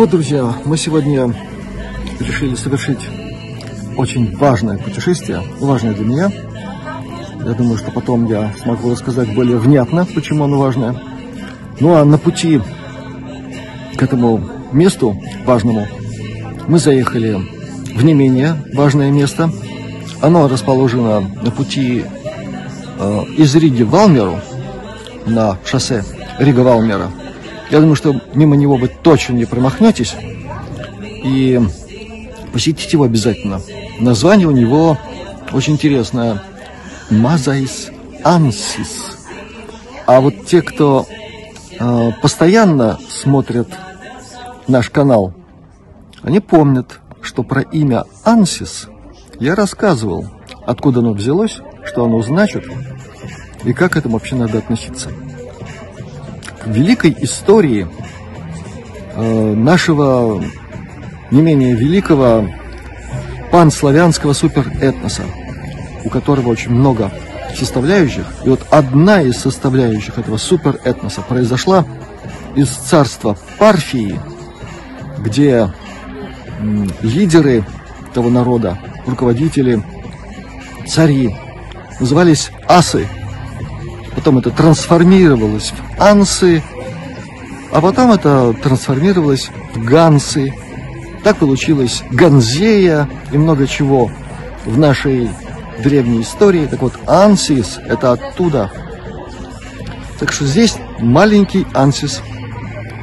Вот, друзья, мы сегодня решили совершить очень важное путешествие, важное для меня. Я думаю, что потом я смогу рассказать более внятно, почему оно важное. Ну а на пути к этому месту важному мы заехали в не менее важное место. Оно расположено на пути э, из Риги в Валмеру, на шоссе Рига-Валмера. Я думаю, что мимо него вы точно не промахнетесь. И посетите его обязательно. Название у него очень интересное. Мазаис Ансис. А вот те, кто э, постоянно смотрят наш канал, они помнят, что про имя Ансис я рассказывал, откуда оно взялось, что оно значит и как к этому вообще надо относиться. Великой истории э, нашего не менее великого панславянского суперэтноса, у которого очень много составляющих. И вот одна из составляющих этого суперэтноса произошла из царства Парфии, где лидеры этого народа, руководители, цари, назывались асы. Потом это трансформировалось в ансы, а потом это трансформировалось в гансы. Так получилось Ганзея и много чего в нашей древней истории. Так вот, ансис – это оттуда. Так что здесь маленький ансис.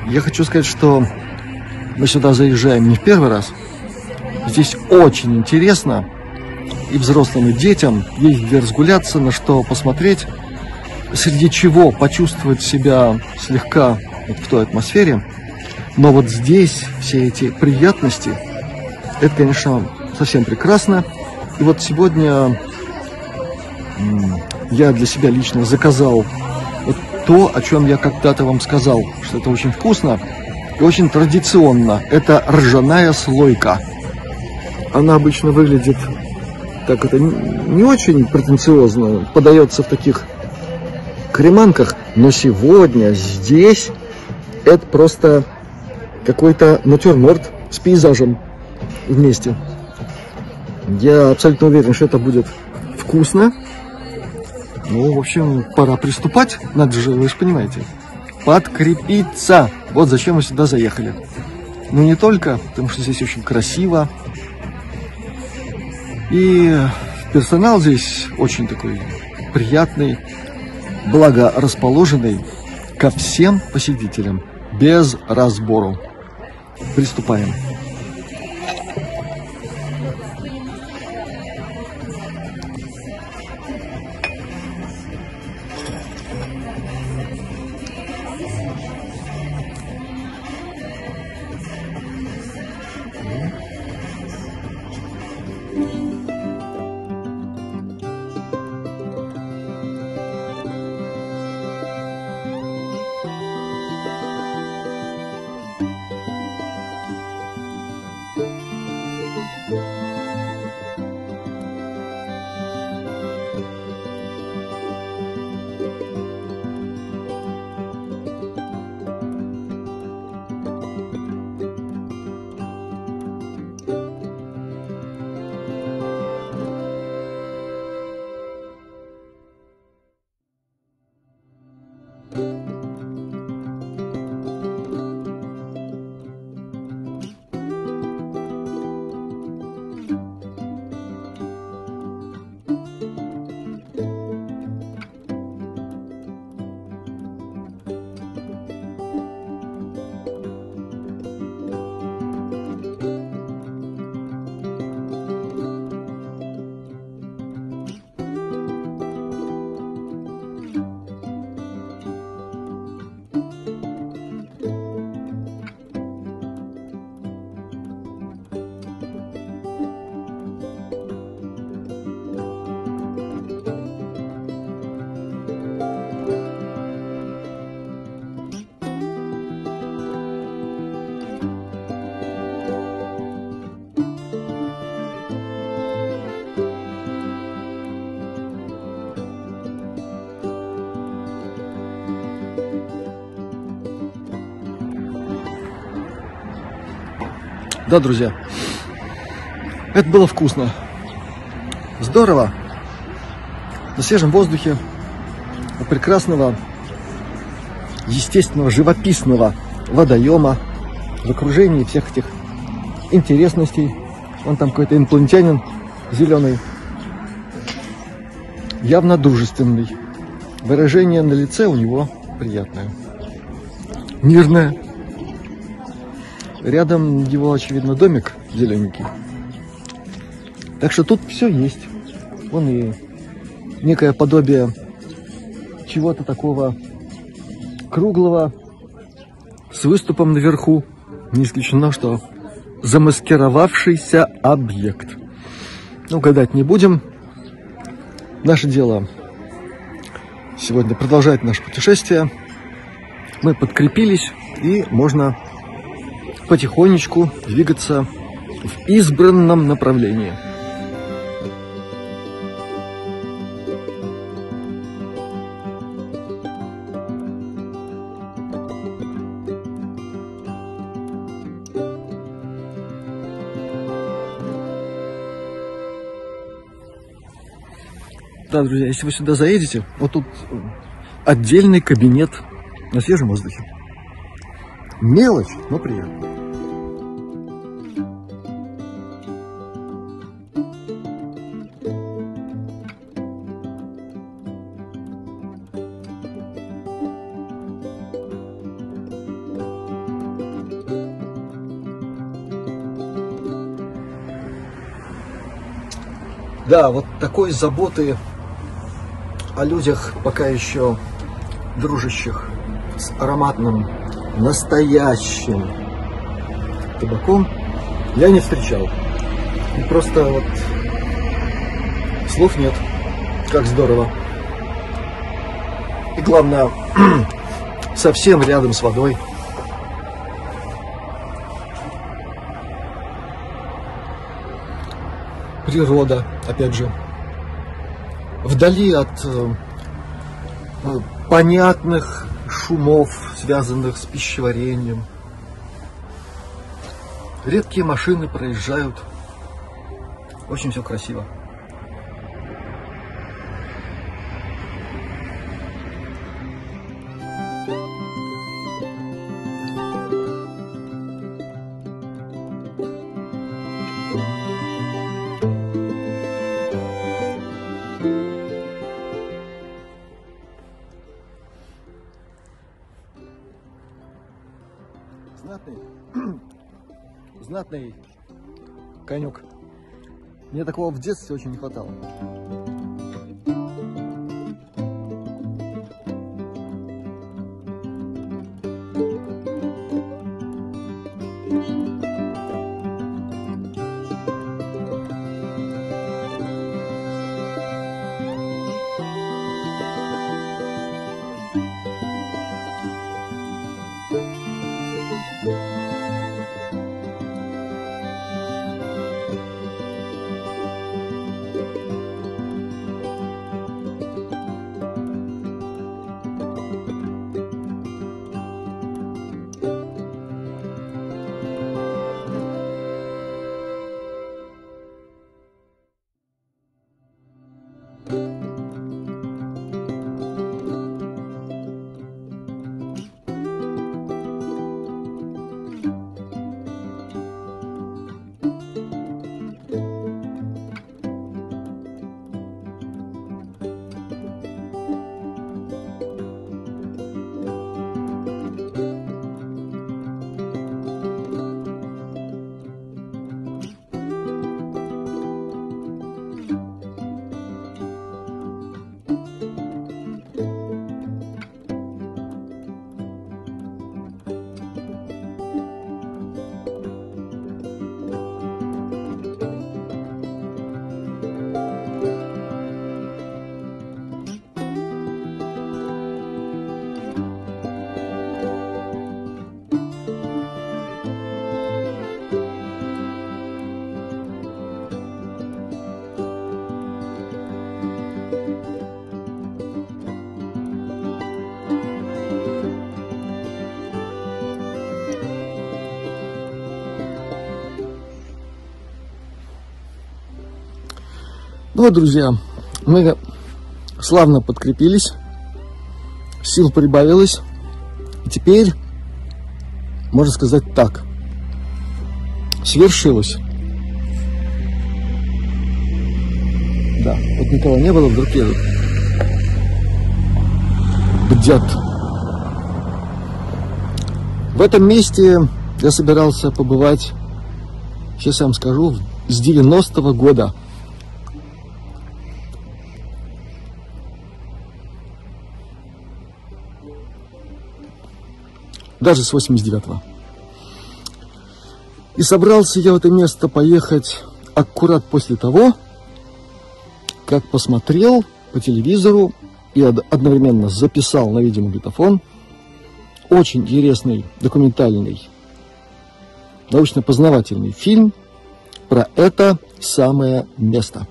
Я хочу сказать, что мы сюда заезжаем не в первый раз. Здесь очень интересно и взрослым, и детям. Есть где разгуляться, на что посмотреть, среди чего почувствовать себя слегка вот в той атмосфере. Но вот здесь все эти приятности, это, конечно, совсем прекрасно. И вот сегодня я для себя лично заказал вот то, о чем я когда-то вам сказал, что это очень вкусно и очень традиционно. Это ржаная слойка. Она обычно выглядит так это не очень претенциозно, подается в таких креманках, но сегодня здесь это просто какой-то натюрморт с пейзажем вместе. Я абсолютно уверен, что это будет вкусно. Ну, в общем, пора приступать. Надо же, вы же понимаете. Подкрепиться. Вот зачем мы сюда заехали. Ну, не только, потому что здесь очень красиво. И персонал здесь очень такой приятный, благорасположенный ко всем посетителям, без разбору. Приступаем. Да, друзья, это было вкусно. Здорово. На свежем воздухе, у прекрасного, естественного, живописного водоема, в окружении всех этих интересностей. Вон там какой-то инопланетянин зеленый, явно дружественный. Выражение на лице у него приятное. Мирное. Рядом его, очевидно, домик зелененький. Так что тут все есть. Вон и некое подобие чего-то такого круглого с выступом наверху. Не исключено, что замаскировавшийся объект. Ну, гадать не будем. Наше дело сегодня продолжать наше путешествие. Мы подкрепились и можно потихонечку двигаться в избранном направлении. Да, друзья, если вы сюда заедете, вот тут отдельный кабинет на свежем воздухе. Мелочь, но приятно. Да, вот такой заботы о людях, пока еще дружащих с ароматным, настоящим табаком, я не встречал. И просто вот слов нет. Как здорово. И главное, совсем рядом с водой. Природа, опять же, вдали от э, понятных шумов, связанных с пищеварением. Редкие машины проезжают. Очень все красиво. Знатный, знатный конек. Мне такого в детстве очень не хватало. Вот, друзья, мы славно подкрепились, сил прибавилось, и теперь, можно сказать так, свершилось. Да, вот никого не было, вдруг едут. Бдят. В этом месте я собирался побывать, сейчас я вам скажу, с 90-го года. Даже с 89-го. И собрался я в это место поехать аккурат после того, как посмотрел по телевизору и одновременно записал на видеомагнитофон очень интересный документальный научно-познавательный фильм про это самое место,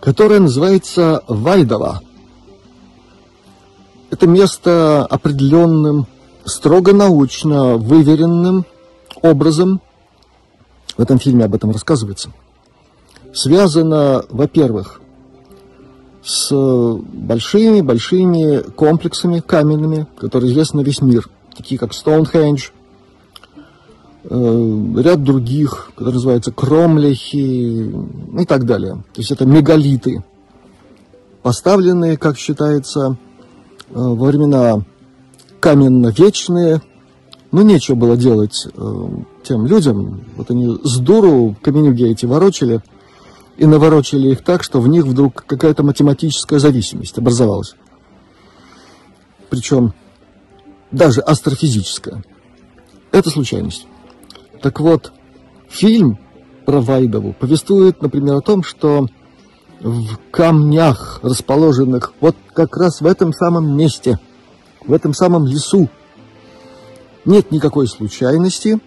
которое называется Вайдово. Это место определенным, строго научно выверенным образом, в этом фильме об этом рассказывается, связано, во-первых, с большими-большими комплексами каменными, которые известны на весь мир, такие как Стоунхендж, э, ряд других, которые называются кромлехи и так далее. То есть это мегалиты, поставленные, как считается, э, во времена каменно-вечные, но нечего было делать э, тем людям. Вот они с дуру каменюги эти ворочали – и наворочили их так, что в них вдруг какая-то математическая зависимость образовалась. Причем даже астрофизическая. Это случайность. Так вот, фильм про Вайдову повествует, например, о том, что в камнях, расположенных вот как раз в этом самом месте, в этом самом лесу, нет никакой случайности.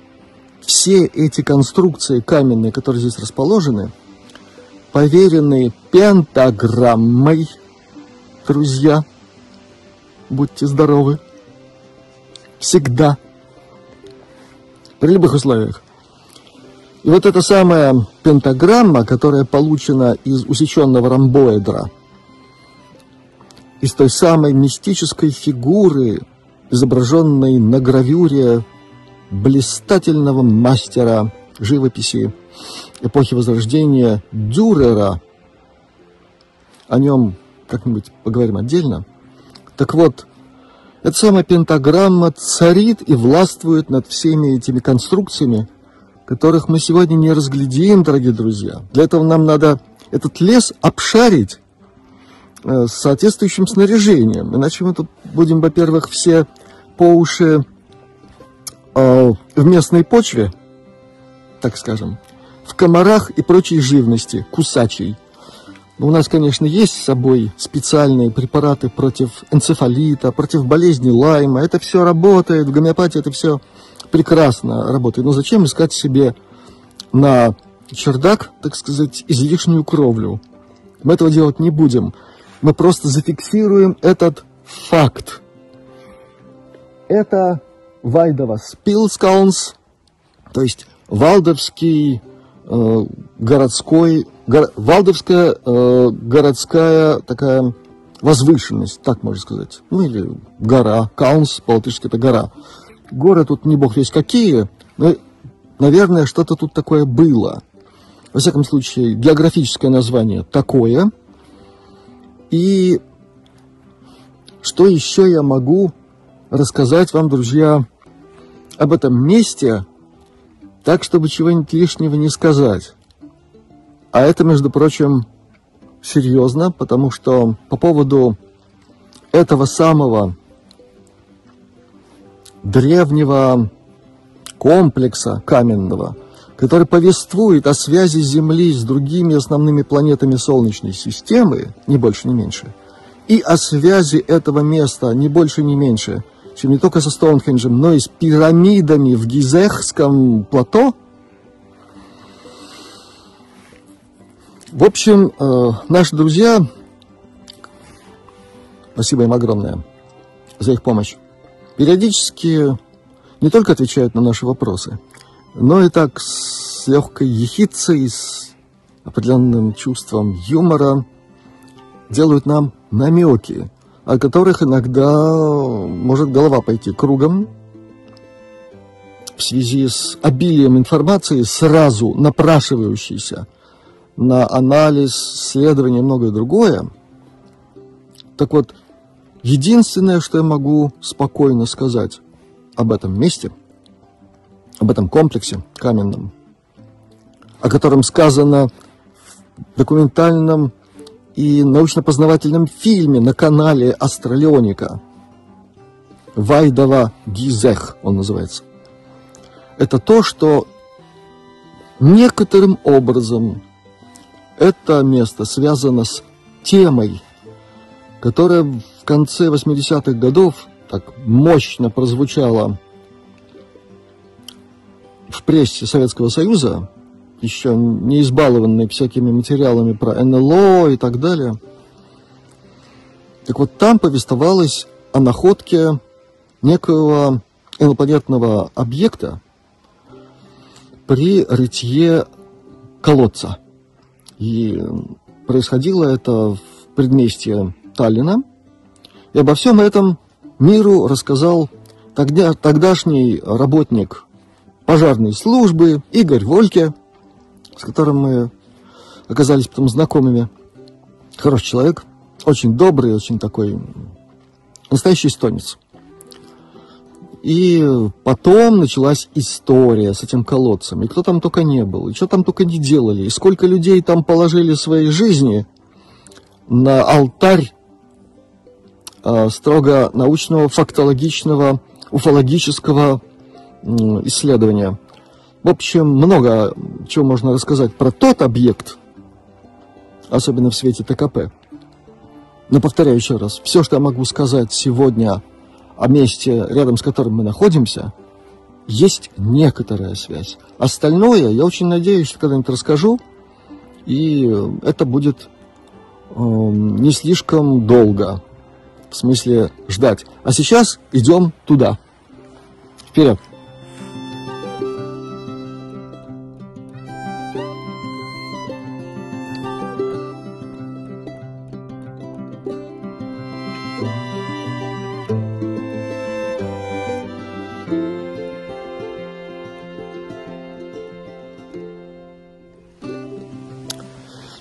Все эти конструкции каменные, которые здесь расположены – поверенные пентаграммой. Друзья, будьте здоровы. Всегда. При любых условиях. И вот эта самая пентаграмма, которая получена из усеченного ромбоэдра, из той самой мистической фигуры, изображенной на гравюре блистательного мастера живописи эпохи Возрождения Дюрера. О нем как-нибудь поговорим отдельно. Так вот, эта самая пентаграмма царит и властвует над всеми этими конструкциями, которых мы сегодня не разглядим, дорогие друзья. Для этого нам надо этот лес обшарить с соответствующим снаряжением. Иначе мы тут будем, во-первых, все по уши э, в местной почве, так скажем, в комарах и прочей живности, кусачей. У нас, конечно, есть с собой специальные препараты против энцефалита, против болезни Лайма. Это все работает, в гомеопатии это все прекрасно работает. Но зачем искать себе на чердак, так сказать, излишнюю кровлю? Мы этого делать не будем. Мы просто зафиксируем этот факт. Это Вайдова Спилскаунс, то есть Валдовский Э, городской, го, Валдовская э, городская такая возвышенность, так можно сказать. Ну или гора, Каунс, по-латышски это гора. Горы тут не бог весь какие, но, наверное, что-то тут такое было. Во всяком случае, географическое название такое. И что еще я могу рассказать вам, друзья, об этом месте, так, чтобы чего-нибудь лишнего не сказать. А это, между прочим, серьезно, потому что по поводу этого самого древнего комплекса каменного, который повествует о связи Земли с другими основными планетами Солнечной системы, ни больше, ни меньше, и о связи этого места, ни больше, ни меньше – чем не только со Стоунхенджем, но и с пирамидами в Гизехском плато. В общем, э, наши друзья, спасибо им огромное за их помощь, периодически не только отвечают на наши вопросы, но и так с легкой ехицей, с определенным чувством юмора делают нам намеки, о которых иногда может голова пойти кругом в связи с обилием информации, сразу напрашивающейся на анализ, исследование и многое другое. Так вот, единственное, что я могу спокойно сказать об этом месте, об этом комплексе каменном, о котором сказано в документальном и научно-познавательном фильме на канале Астралионика. Вайдова Гизех он называется. Это то, что некоторым образом это место связано с темой, которая в конце 80-х годов так мощно прозвучала в прессе Советского Союза, еще не избалованный всякими материалами про НЛО и так далее. Так вот, там повествовалось о находке некоего инопланетного объекта при рытье колодца. И происходило это в предместье Таллина. И обо всем этом миру рассказал тогда, тогдашний работник пожарной службы Игорь Вольке – с которым мы оказались потом знакомыми. Хороший человек, очень добрый, очень такой настоящий эстонец. И потом началась история с этим колодцем. И кто там только не был, и что там только не делали, и сколько людей там положили своей жизни на алтарь э, строго научного, фактологичного, уфологического исследования. В общем, много чего можно рассказать про тот объект, особенно в свете ТКП. Но повторяю еще раз, все, что я могу сказать сегодня о месте, рядом с которым мы находимся, есть некоторая связь. Остальное, я очень надеюсь, что когда-нибудь расскажу, и это будет э, не слишком долго, в смысле ждать. А сейчас идем туда. Вперед!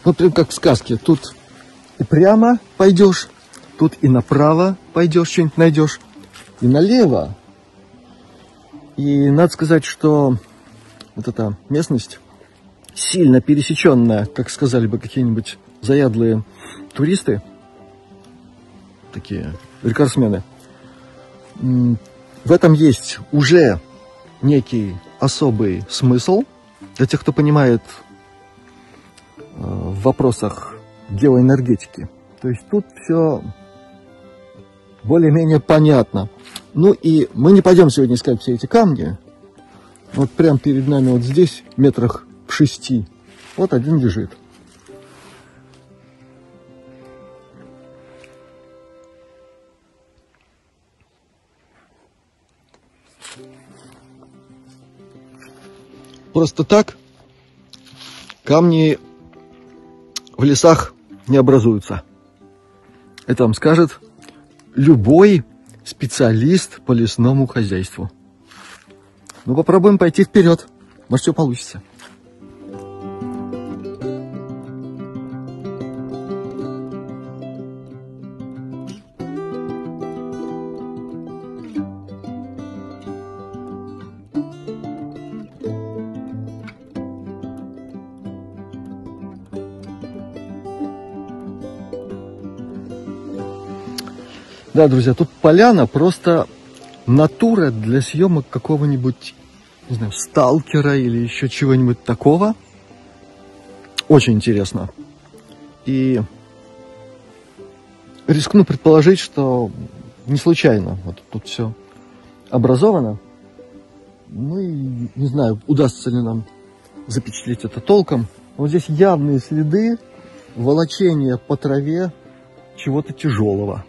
Ну, прям как в сказке. Тут и прямо пойдешь, тут и направо пойдешь, что-нибудь найдешь, и налево. И надо сказать, что вот эта местность сильно пересеченная, как сказали бы какие-нибудь заядлые туристы, такие рекордсмены. В этом есть уже некий особый смысл для тех, кто понимает в вопросах геоэнергетики. То есть тут все более-менее понятно. Ну и мы не пойдем сегодня искать все эти камни. Вот прямо перед нами вот здесь, метрах в шести, вот один лежит. Просто так камни в лесах не образуются. Это вам скажет любой специалист по лесному хозяйству. Ну, попробуем пойти вперед. Может, все получится. Да, друзья, тут поляна просто натура для съемок какого-нибудь, не знаю, сталкера или еще чего-нибудь такого. Очень интересно. И рискну предположить, что не случайно вот тут все образовано. Ну и не знаю, удастся ли нам запечатлеть это толком. Вот здесь явные следы волочения по траве чего-то тяжелого.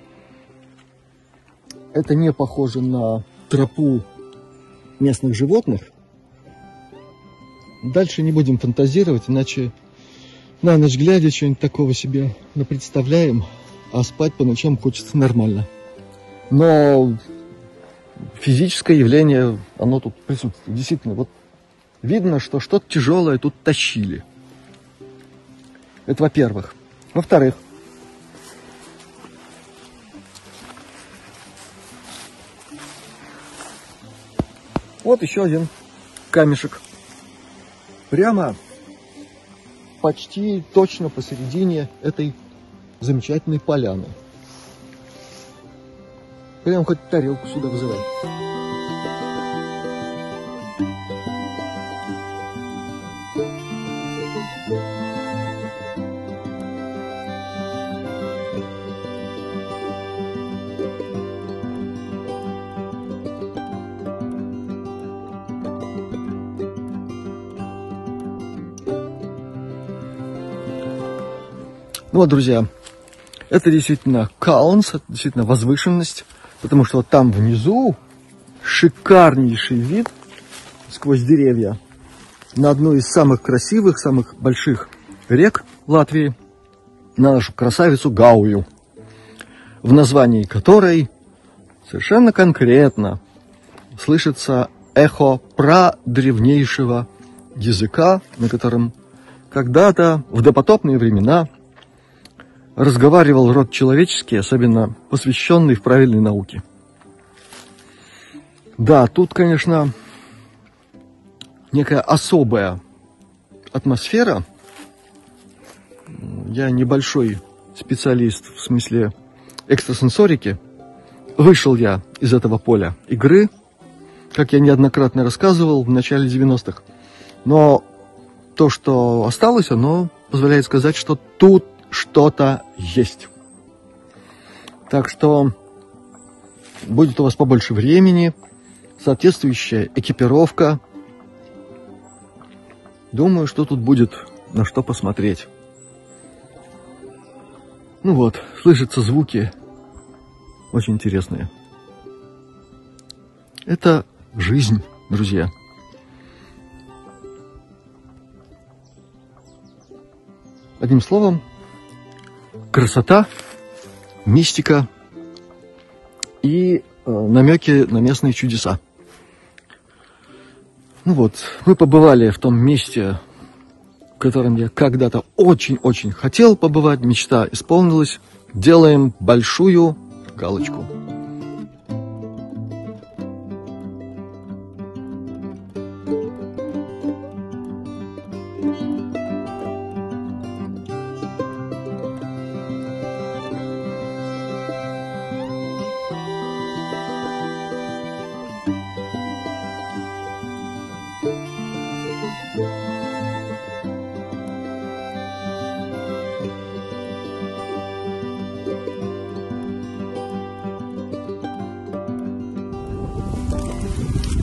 Это не похоже на тропу местных животных. Дальше не будем фантазировать, иначе на ночь глядя что-нибудь такого себе представляем, а спать по ночам хочется нормально. Но физическое явление, оно тут присутствует. Действительно, вот видно, что что-то тяжелое тут тащили. Это во-первых. Во-вторых, вот еще один камешек. Прямо почти точно посередине этой замечательной поляны. Прям хоть тарелку сюда вызывай. Ну вот, друзья, это действительно каунс, это действительно возвышенность, потому что вот там внизу шикарнейший вид сквозь деревья на одну из самых красивых, самых больших рек Латвии, на нашу красавицу Гаую, в названии которой совершенно конкретно слышится эхо про древнейшего языка, на котором когда-то в допотопные времена разговаривал род человеческий, особенно посвященный в правильной науке. Да, тут, конечно, некая особая атмосфера. Я небольшой специалист в смысле экстрасенсорики. Вышел я из этого поля игры, как я неоднократно рассказывал в начале 90-х. Но то, что осталось, оно позволяет сказать, что тут что-то есть. Так что будет у вас побольше времени, соответствующая экипировка. Думаю, что тут будет на что посмотреть. Ну вот, слышатся звуки очень интересные. Это жизнь, друзья. Одним словом, красота, мистика и э, намеки на местные чудеса. Ну вот, мы побывали в том месте, в котором я когда-то очень-очень хотел побывать, мечта исполнилась. Делаем большую галочку.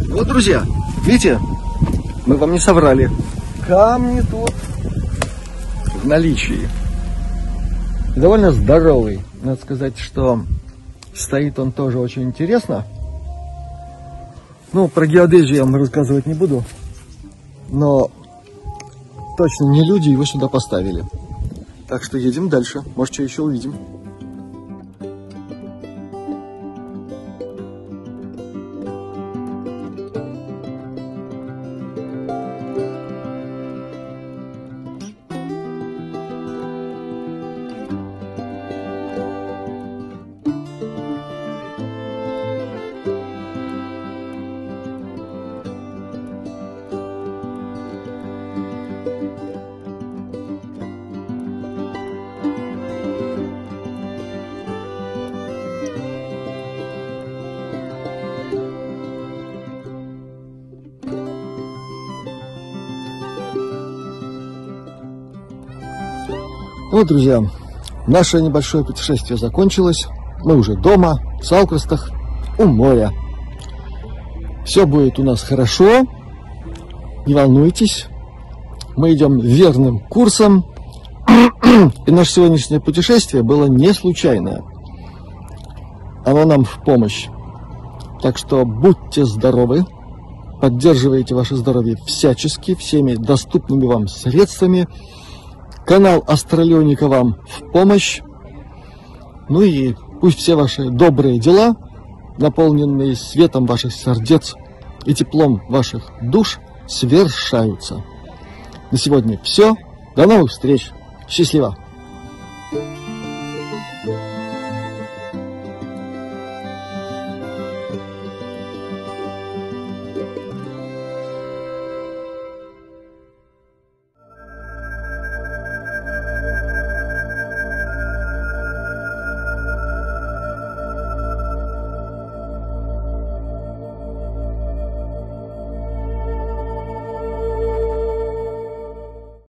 Вот, друзья, видите, мы вам не соврали. Камни тут в наличии. Довольно здоровый. Надо сказать, что стоит он тоже очень интересно. Ну, про геодезию я вам рассказывать не буду. Но точно не люди его сюда поставили. Так что едем дальше. Может, что еще увидим. Вот, друзья, наше небольшое путешествие закончилось. Мы уже дома, в Саукростах, у моря. Все будет у нас хорошо. Не волнуйтесь. Мы идем верным курсом. И наше сегодняшнее путешествие было не случайное. Оно нам в помощь. Так что будьте здоровы. Поддерживайте ваше здоровье всячески, всеми доступными вам средствами. Канал Астралионика вам в помощь. Ну и пусть все ваши добрые дела, наполненные светом ваших сердец и теплом ваших душ, свершаются. На сегодня все. До новых встреч. Счастливо. thank you